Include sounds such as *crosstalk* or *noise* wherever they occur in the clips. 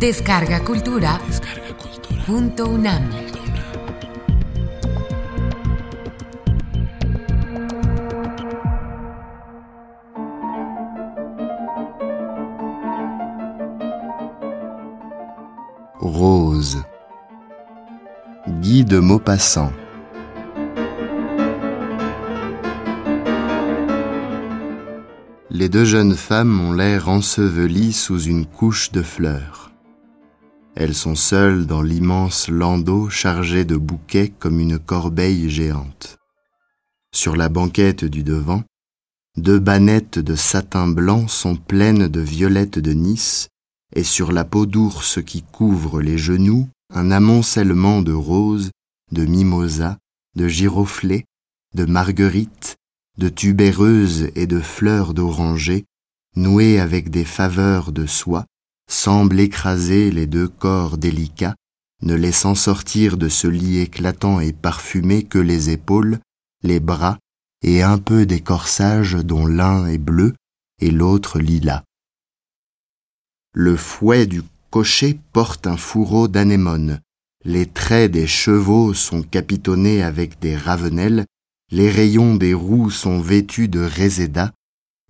Descarga Cultura. Punto UNAM. Rose. Guy de Maupassant. Les deux jeunes femmes ont l'air ensevelies sous une couche de fleurs. Elles sont seules dans l'immense landau chargé de bouquets comme une corbeille géante. Sur la banquette du devant, deux bannettes de satin blanc sont pleines de violettes de Nice, et sur la peau d'ours qui couvre les genoux, un amoncellement de roses, de mimosas, de giroflées, de marguerites, de tubéreuses et de fleurs d'oranger, nouées avec des faveurs de soie, semblent écraser les deux corps délicats, ne laissant sortir de ce lit éclatant et parfumé que les épaules, les bras et un peu des corsages dont l'un est bleu et l'autre lilas. Le fouet du cocher porte un fourreau d'anémone, les traits des chevaux sont capitonnés avec des ravenelles les rayons des roues sont vêtus de réséda,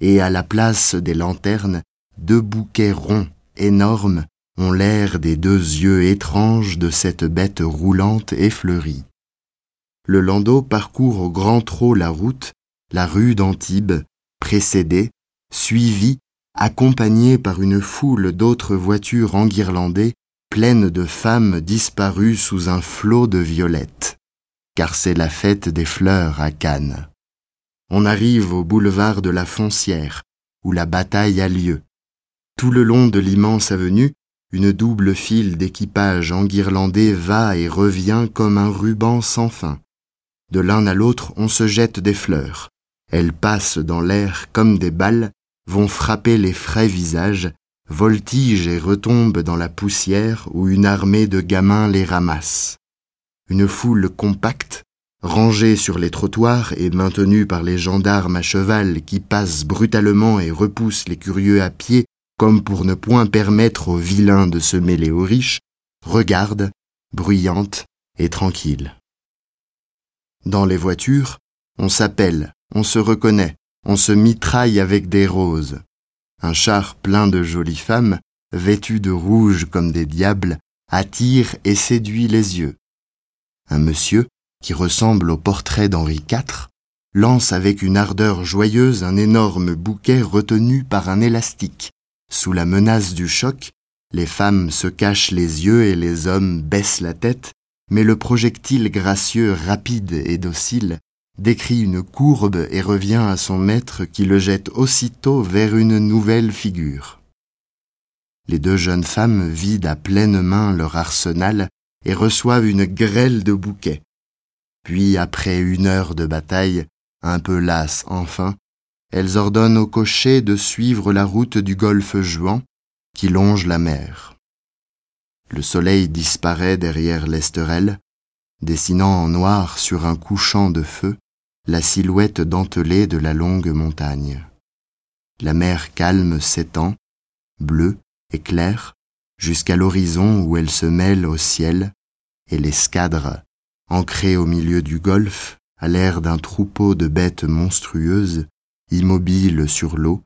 et à la place des lanternes, deux bouquets ronds, énormes, ont l'air des deux yeux étranges de cette bête roulante et fleurie. Le landau parcourt au grand trot la route, la rue d'Antibes, précédé, suivi, accompagné par une foule d'autres voitures enguirlandées, pleines de femmes disparues sous un flot de violettes car c'est la fête des fleurs à Cannes. On arrive au boulevard de la Foncière, où la bataille a lieu. Tout le long de l'immense avenue, une double file d'équipages enguirlandés va et revient comme un ruban sans fin. De l'un à l'autre, on se jette des fleurs. Elles passent dans l'air comme des balles, vont frapper les frais visages, voltigent et retombent dans la poussière où une armée de gamins les ramasse une foule compacte, rangée sur les trottoirs et maintenue par les gendarmes à cheval qui passent brutalement et repoussent les curieux à pied comme pour ne point permettre aux vilains de se mêler aux riches, regarde, bruyante et tranquille. Dans les voitures, on s'appelle, on se reconnaît, on se mitraille avec des roses. Un char plein de jolies femmes, vêtues de rouge comme des diables, attire et séduit les yeux un monsieur, qui ressemble au portrait d'Henri IV, lance avec une ardeur joyeuse un énorme bouquet retenu par un élastique. Sous la menace du choc, les femmes se cachent les yeux et les hommes baissent la tête, mais le projectile gracieux, rapide et docile décrit une courbe et revient à son maître qui le jette aussitôt vers une nouvelle figure. Les deux jeunes femmes vident à pleine main leur arsenal et reçoivent une grêle de bouquets. Puis, après une heure de bataille, un peu lasse enfin, elles ordonnent au cocher de suivre la route du golfe Juan qui longe la mer. Le soleil disparaît derrière l'esterelle, dessinant en noir sur un couchant de feu la silhouette dentelée de la longue montagne. La mer calme s'étend, bleue et claire, jusqu'à l'horizon où elle se mêle au ciel, et l'escadre, ancrée au milieu du golfe, à l'air d'un troupeau de bêtes monstrueuses, immobiles sur l'eau,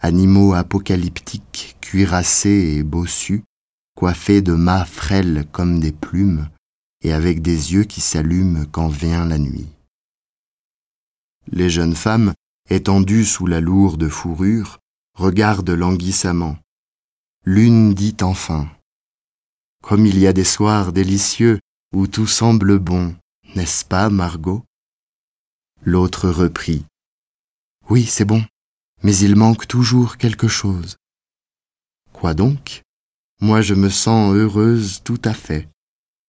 animaux apocalyptiques, cuirassés et bossus, coiffés de mâts frêles comme des plumes, et avec des yeux qui s'allument quand vient la nuit. Les jeunes femmes, étendues sous la lourde fourrure, regardent languissamment, L'une dit enfin Comme il y a des soirs délicieux où tout semble bon, n'est-ce pas, Margot? L'autre reprit Oui, c'est bon, mais il manque toujours quelque chose. Quoi donc? Moi je me sens heureuse tout à fait.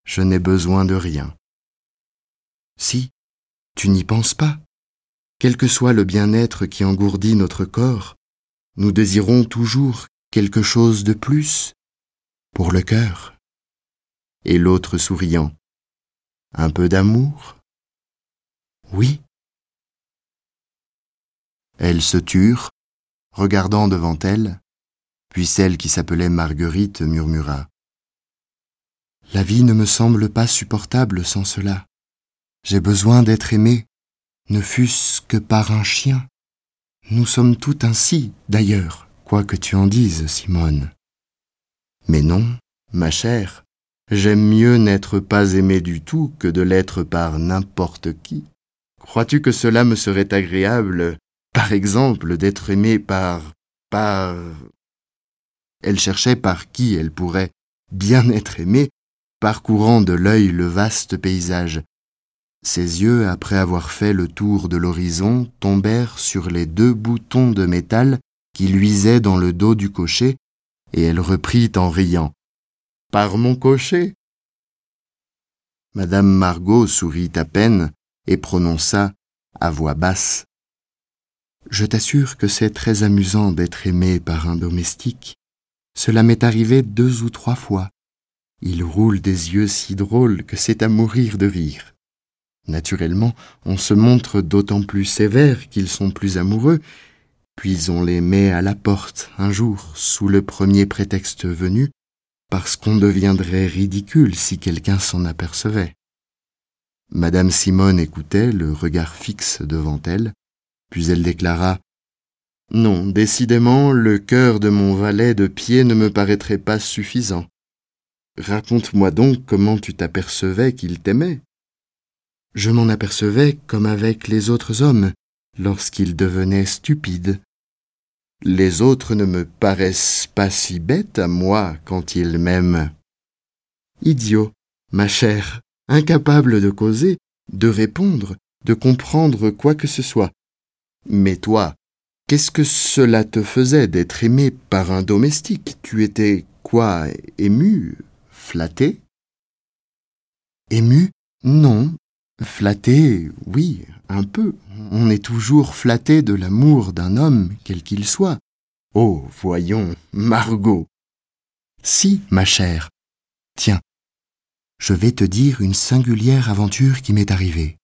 Je n'ai besoin de rien. Si, tu n'y penses pas. Quel que soit le bien-être qui engourdit notre corps, nous désirons toujours quelque chose de plus pour le cœur. Et l'autre souriant, un peu d'amour? Oui. Elles se turent, regardant devant elles, puis celle qui s'appelait Marguerite murmura La vie ne me semble pas supportable sans cela. J'ai besoin d'être aimé, ne fût-ce que par un chien. Nous sommes tout ainsi, d'ailleurs, quoi que tu en dises, Simone. Mais non, ma chère, j'aime mieux n'être pas aimé du tout que de l'être par n'importe qui. Crois-tu que cela me serait agréable, par exemple, d'être aimé par... par... Elle cherchait par qui elle pourrait bien être aimée, parcourant de l'œil le vaste paysage. Ses yeux, après avoir fait le tour de l'horizon, tombèrent sur les deux boutons de métal qui luisaient dans le dos du cocher, et elle reprit en riant. Par mon cocher. Madame Margot sourit à peine et prononça à voix basse. Je t'assure que c'est très amusant d'être aimé par un domestique. Cela m'est arrivé deux ou trois fois. Il roule des yeux si drôles que c'est à mourir de rire. Naturellement, on se montre d'autant plus sévère qu'ils sont plus amoureux, puis on les met à la porte un jour, sous le premier prétexte venu, parce qu'on deviendrait ridicule si quelqu'un s'en apercevait. Madame Simone écoutait, le regard fixe devant elle, puis elle déclara Non, décidément, le cœur de mon valet de pied ne me paraîtrait pas suffisant. Raconte-moi donc comment tu t'apercevais qu'il t'aimait. Je m'en apercevais comme avec les autres hommes, lorsqu'ils devenaient stupides. Les autres ne me paraissent pas si bêtes à moi quand ils m'aiment. Idiot, ma chère, incapable de causer, de répondre, de comprendre quoi que ce soit. Mais toi, qu'est-ce que cela te faisait d'être aimé par un domestique? Tu étais quoi Ému Flatté? Ému? Non. Flatté, oui, un peu. On est toujours flatté de l'amour d'un homme, quel qu'il soit. Oh, voyons, Margot. Si, ma chère. Tiens, je vais te dire une singulière aventure qui m'est arrivée.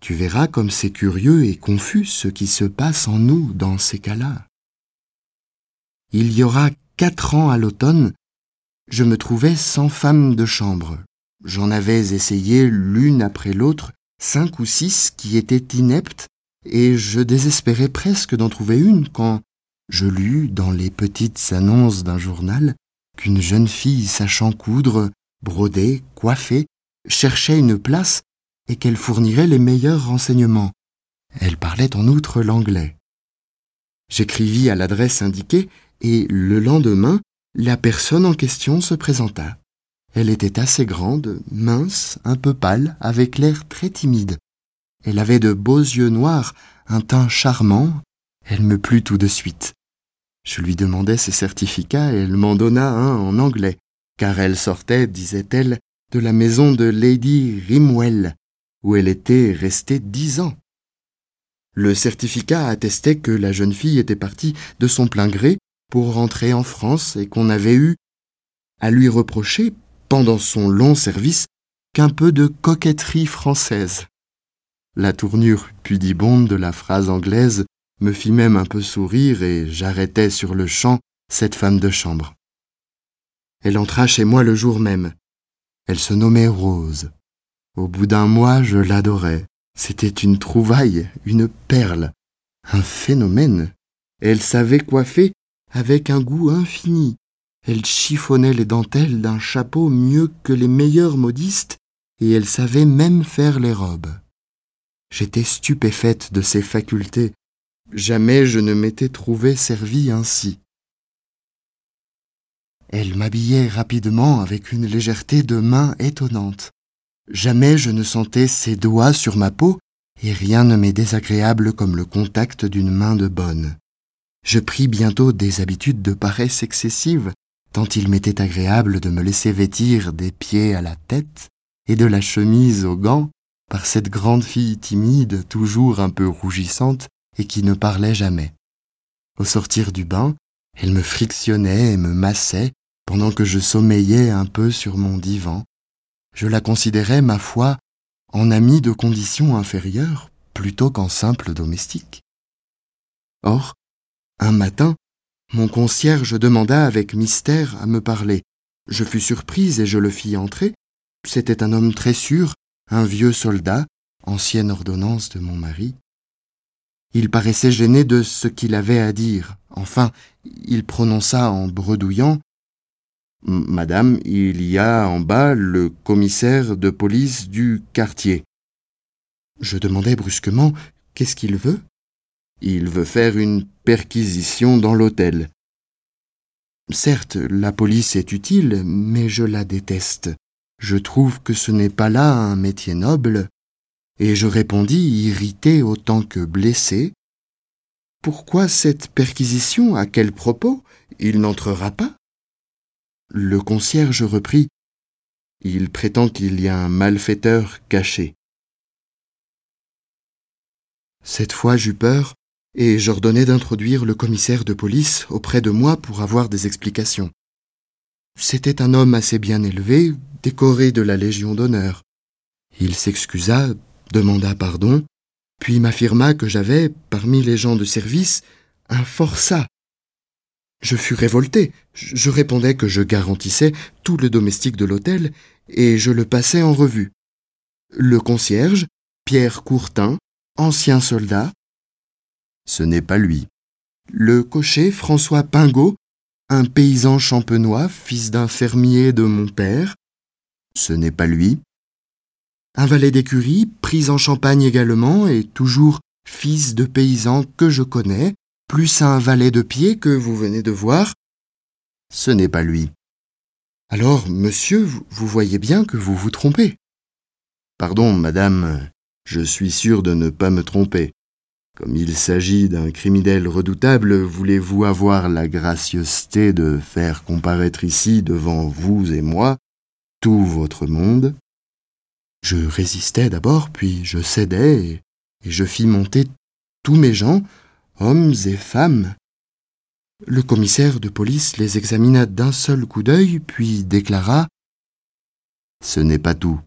Tu verras comme c'est curieux et confus ce qui se passe en nous dans ces cas-là. Il y aura quatre ans à l'automne, je me trouvais sans femme de chambre. J'en avais essayé l'une après l'autre, cinq ou six qui étaient ineptes, et je désespérais presque d'en trouver une quand je lus dans les petites annonces d'un journal qu'une jeune fille sachant coudre, broder, coiffer, cherchait une place et qu'elle fournirait les meilleurs renseignements. Elle parlait en outre l'anglais. J'écrivis à l'adresse indiquée et le lendemain, la personne en question se présenta. Elle était assez grande, mince, un peu pâle, avec l'air très timide. Elle avait de beaux yeux noirs, un teint charmant. Elle me plut tout de suite. Je lui demandai ses certificats et elle m'en donna un en anglais, car elle sortait, disait-elle, de la maison de Lady Rimwell, où elle était restée dix ans. Le certificat attestait que la jeune fille était partie de son plein gré pour rentrer en France et qu'on avait eu à lui reprocher, pendant son long service, qu'un peu de coquetterie française. La tournure pudibonde de la phrase anglaise me fit même un peu sourire et j'arrêtai sur le champ cette femme de chambre. Elle entra chez moi le jour même. Elle se nommait Rose. Au bout d'un mois, je l'adorais. C'était une trouvaille, une perle, un phénomène. Elle savait coiffer avec un goût infini. Elle chiffonnait les dentelles d'un chapeau mieux que les meilleurs modistes, et elle savait même faire les robes. J'étais stupéfaite de ses facultés. Jamais je ne m'étais trouvée servie ainsi. Elle m'habillait rapidement avec une légèreté de main étonnante. Jamais je ne sentais ses doigts sur ma peau, et rien ne m'est désagréable comme le contact d'une main de bonne. Je pris bientôt des habitudes de paresse excessive, tant il m'était agréable de me laisser vêtir des pieds à la tête et de la chemise aux gants par cette grande fille timide, toujours un peu rougissante et qui ne parlait jamais. Au sortir du bain, elle me frictionnait et me massait pendant que je sommeillais un peu sur mon divan, je la considérais, ma foi, en amie de condition inférieure plutôt qu'en simple domestique. Or, un matin, mon concierge demanda avec mystère à me parler, Je fus surprise et je le fis entrer. C'était un homme très sûr, un vieux soldat, ancienne ordonnance de mon mari. Il paraissait gêné de ce qu'il avait à dire. Enfin, il prononça en bredouillant Madame, il y a en bas le commissaire de police du quartier. Je demandai brusquement Qu'est-ce qu'il veut? Il veut faire une perquisition dans l'hôtel. Certes, la police est utile, mais je la déteste. Je trouve que ce n'est pas là un métier noble. Et je répondis, irrité autant que blessé. Pourquoi cette perquisition? À quel propos? Il n'entrera pas? Le concierge reprit. Il prétend qu'il y a un malfaiteur caché. Cette fois j'eus peur, et j'ordonnai d'introduire le commissaire de police auprès de moi pour avoir des explications. C'était un homme assez bien élevé, décoré de la Légion d'honneur. Il s'excusa, demanda pardon, puis m'affirma que j'avais, parmi les gens de service, un forçat. Je fus révolté. Je répondais que je garantissais tout le domestique de l'hôtel, et je le passai en revue. Le concierge, Pierre Courtin, ancien soldat. Ce n'est pas lui. Le cocher François Pingot, un paysan champenois, fils d'un fermier de mon père. Ce n'est pas lui. Un valet d'écurie, pris en Champagne également, et toujours fils de paysan que je connais, plus un valet de pied que vous venez de voir. Ce n'est pas lui. Alors, monsieur, vous voyez bien que vous vous trompez. Pardon, madame, je suis sûr de ne pas me tromper. Comme il s'agit d'un criminel redoutable, voulez-vous avoir la gracieuseté de faire comparaître ici devant vous et moi tout votre monde? Je résistais d'abord, puis je cédai, et, je fis monter tous mes gens, hommes et femmes. Le commissaire de police les examina d'un seul coup d'œil, puis déclara Ce n'est pas tout.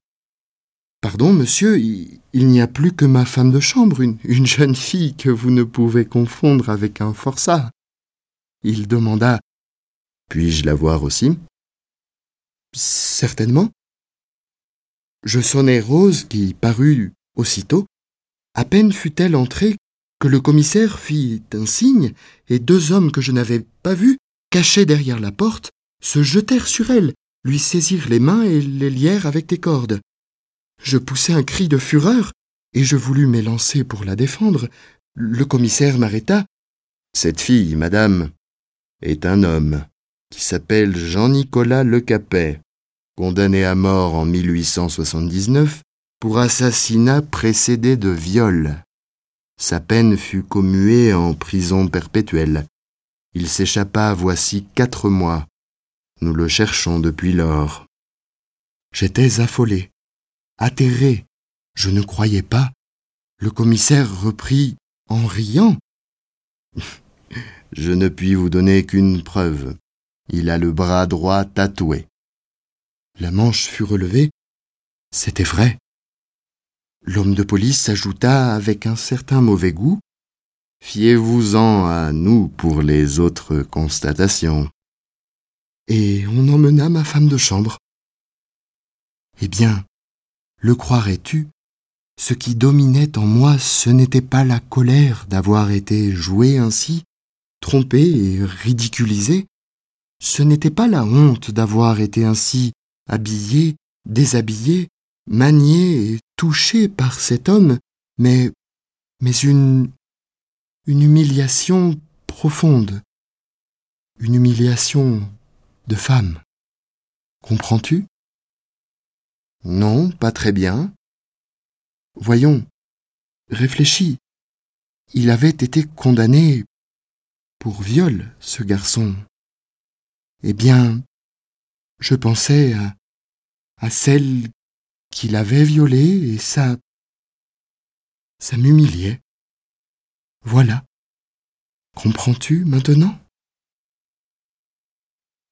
Pardon, monsieur, il, n'y a plus que ma femme de chambre, une, une jeune fille que vous ne pouvez confondre avec un forçat. Il demanda Puis-je la voir aussi Certainement. Je sonnai Rose, qui parut aussitôt. À peine fut-elle entrée que le commissaire fit un signe, et deux hommes que je n'avais pas vus, cachés derrière la porte, se jetèrent sur elle, lui saisirent les mains et les lièrent avec des cordes. Je poussai un cri de fureur, et je voulus m'élancer pour la défendre. Le commissaire m'arrêta. Cette fille, madame, est un homme qui s'appelle Jean-Nicolas Lecapet, condamné à mort en 1879 pour assassinat précédé de viol. Sa peine fut commuée en prison perpétuelle. Il s'échappa voici quatre mois. Nous le cherchons depuis lors. J'étais affolé atterré. Je ne croyais pas. Le commissaire reprit en riant. *laughs* Je ne puis vous donner qu'une preuve. Il a le bras droit tatoué. La manche fut relevée. C'était vrai. L'homme de police ajouta avec un certain mauvais goût. Fiez-vous-en à nous pour les autres constatations. Et on emmena ma femme de chambre. Eh bien, le croirais-tu? Ce qui dominait en moi, ce n'était pas la colère d'avoir été joué ainsi, trompé et ridiculisé, ce n'était pas la honte d'avoir été ainsi habillé, déshabillé, manié et touché par cet homme, mais, mais une, humiliation profonde, une humiliation de femme. Comprends-tu? Non, pas très bien. Voyons, réfléchis. Il avait été condamné pour viol, ce garçon. Eh bien, je pensais à, à celle qui l'avait violé et ça. ça m'humiliait. Voilà. Comprends-tu maintenant?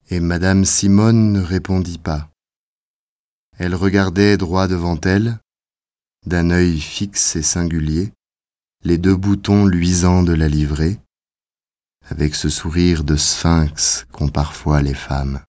Et madame Simone ne répondit pas. Elle regardait droit devant elle, d'un œil fixe et singulier, les deux boutons luisants de la livrée, avec ce sourire de sphinx qu'ont parfois les femmes.